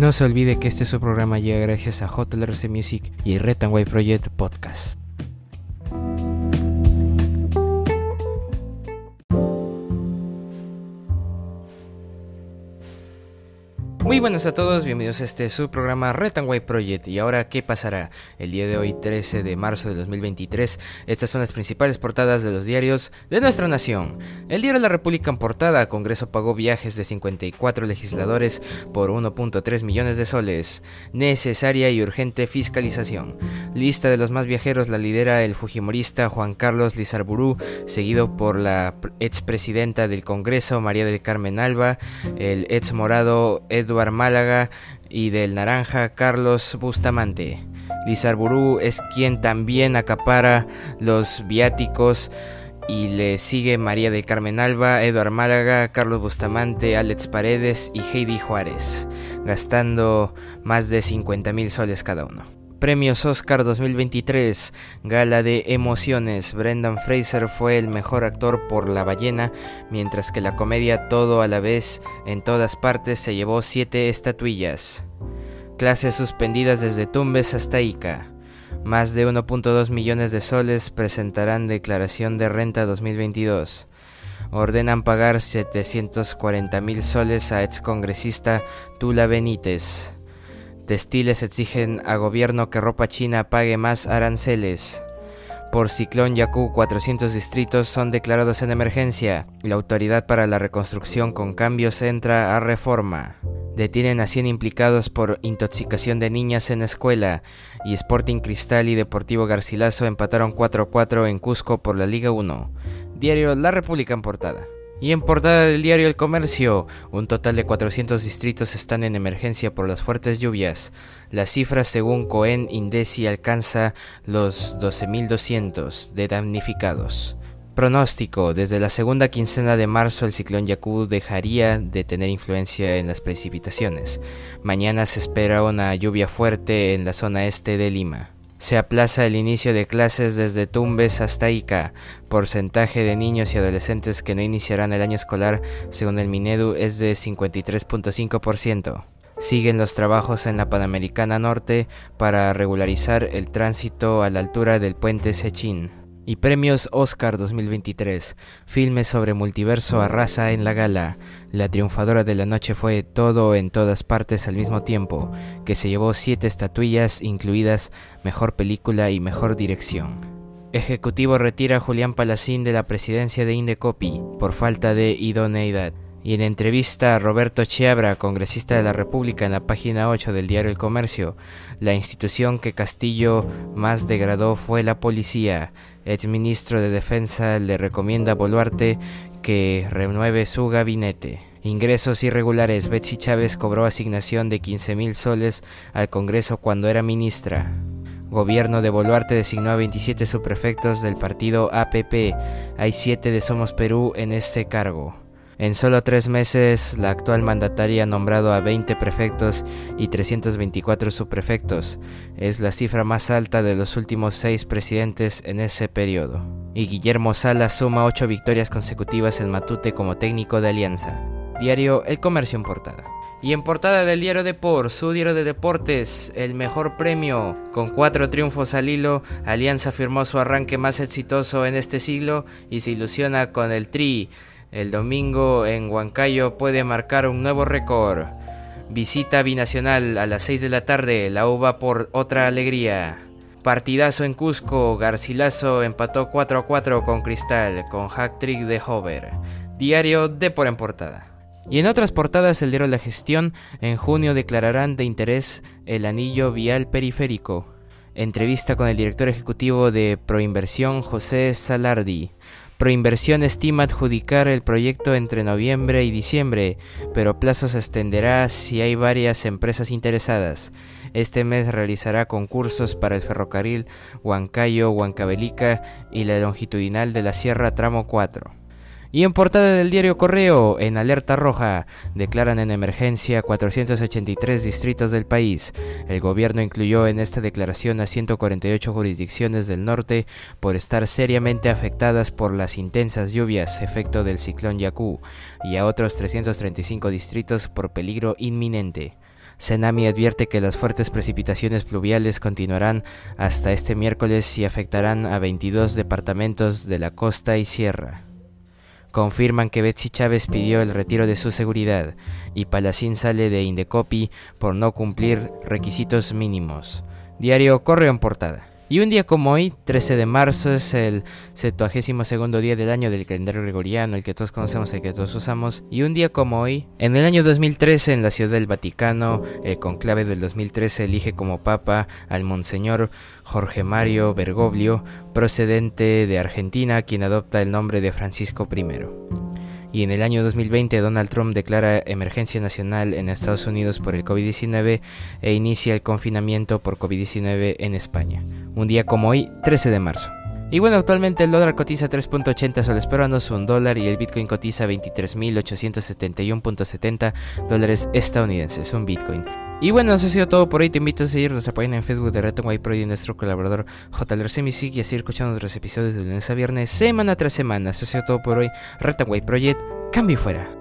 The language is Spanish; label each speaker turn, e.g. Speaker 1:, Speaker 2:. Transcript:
Speaker 1: No se olvide que este su programa llega gracias a JLRC Music y Red and White Project Podcast. Muy buenas a todos, bienvenidos a este su programa Red Project. Y ahora, ¿qué pasará? El día de hoy, 13 de marzo de 2023, estas son las principales portadas de los diarios de nuestra nación. El diario La República en portada, Congreso pagó viajes de 54 legisladores por 1.3 millones de soles. Necesaria y urgente fiscalización. Lista de los más viajeros la lidera el fujimorista Juan Carlos Lizarburú, seguido por la expresidenta del Congreso, María del Carmen Alba, el ex morado Edward Málaga y del Naranja Carlos Bustamante. Lizarburú es quien también acapara los viáticos y le sigue María del Carmen Alba, Eduard Málaga, Carlos Bustamante, Alex Paredes y Heidi Juárez, gastando más de 50 mil soles cada uno. Premios Oscar 2023, Gala de Emociones. Brendan Fraser fue el mejor actor por La ballena, mientras que la comedia Todo a la vez en todas partes se llevó siete estatuillas. Clases suspendidas desde Tumbes hasta Ica. Más de 1.2 millones de soles presentarán declaración de renta 2022. Ordenan pagar 740 mil soles a excongresista Tula Benítez. Textiles exigen a gobierno que ropa china pague más aranceles. Por ciclón Yaku, 400 distritos son declarados en emergencia. La Autoridad para la Reconstrucción con Cambios entra a reforma. Detienen a 100 implicados por intoxicación de niñas en escuela. Y Sporting Cristal y Deportivo Garcilaso empataron 4-4 en Cusco por la Liga 1. Diario La República en portada. Y en portada del diario El Comercio, un total de 400 distritos están en emergencia por las fuertes lluvias. La cifra según Cohen Indesi alcanza los 12.200 de damnificados. Pronóstico. Desde la segunda quincena de marzo el ciclón Yaku dejaría de tener influencia en las precipitaciones. Mañana se espera una lluvia fuerte en la zona este de Lima. Se aplaza el inicio de clases desde Tumbes hasta Ica. Porcentaje de niños y adolescentes que no iniciarán el año escolar, según el Minedu, es de 53.5%. Siguen los trabajos en la Panamericana Norte para regularizar el tránsito a la altura del puente Sechín. Y premios Oscar 2023. Filmes sobre multiverso arrasa en la gala. La triunfadora de la noche fue Todo en todas partes al mismo tiempo, que se llevó siete estatuillas incluidas Mejor Película y Mejor Dirección. Ejecutivo retira a Julián Palacín de la presidencia de Indecopi por falta de idoneidad. Y en entrevista a Roberto Chiabra, congresista de la República, en la página 8 del diario El Comercio, la institución que Castillo más degradó fue la policía. El ministro de Defensa le recomienda a Boluarte que renueve su gabinete. Ingresos irregulares. Betsy Chávez cobró asignación de 15 mil soles al Congreso cuando era ministra. Gobierno de Boluarte designó a 27 subprefectos del partido APP. Hay 7 de Somos Perú en ese cargo. En solo tres meses, la actual mandataria ha nombrado a 20 prefectos y 324 subprefectos. Es la cifra más alta de los últimos seis presidentes en ese periodo. Y Guillermo Sala suma ocho victorias consecutivas en Matute como técnico de Alianza. Diario El Comercio en portada. Y en portada del diario Deport, su diario de deportes, el mejor premio. Con cuatro triunfos al hilo, Alianza firmó su arranque más exitoso en este siglo y se ilusiona con el Tri el domingo en Huancayo puede marcar un nuevo récord. Visita binacional a las 6 de la tarde, la uva por otra alegría. Partidazo en Cusco, Garcilaso empató 4 a 4 con Cristal, con hack trick de Hover. Diario de por en portada. Y en otras portadas, el diario La Gestión, en junio declararán de interés el anillo vial periférico. Entrevista con el director ejecutivo de Proinversión, José Salardi. Proinversión estima adjudicar el proyecto entre noviembre y diciembre, pero plazo se extenderá si hay varias empresas interesadas. Este mes realizará concursos para el ferrocarril Huancayo-Huancavelica y la longitudinal de la Sierra Tramo 4. Y en portada del diario Correo, en alerta roja, declaran en emergencia 483 distritos del país. El gobierno incluyó en esta declaración a 148 jurisdicciones del norte por estar seriamente afectadas por las intensas lluvias efecto del ciclón Yaku y a otros 335 distritos por peligro inminente. Senami advierte que las fuertes precipitaciones pluviales continuarán hasta este miércoles y afectarán a 22 departamentos de la costa y sierra. Confirman que Betsy Chávez pidió el retiro de su seguridad y Palacín sale de Indecopi por no cumplir requisitos mínimos. Diario Correo en portada. Y un día como hoy, 13 de marzo, es el 72 día del año del calendario gregoriano, el que todos conocemos, el que todos usamos. Y un día como hoy, en el año 2013, en la Ciudad del Vaticano, el conclave del 2013 elige como papa al Monseñor Jorge Mario Bergoglio, procedente de Argentina, quien adopta el nombre de Francisco I y en el año 2020 Donald Trump declara emergencia nacional en Estados Unidos por el COVID-19 e inicia el confinamiento por COVID-19 en España. Un día como hoy, 13 de marzo. Y bueno, actualmente el dólar cotiza 3.80 soles peruanos, un dólar, y el Bitcoin cotiza 23.871.70 dólares estadounidenses, un Bitcoin. Y bueno, eso ha sido todo por hoy. Te invito a seguir nuestra página en Facebook de Reto White Pro y nuestro colaborador JLR Semisig y a seguir escuchando nuestros episodios de lunes a viernes, semana tras semana. Eso ha sido todo por hoy. Reto Project, cambio fuera.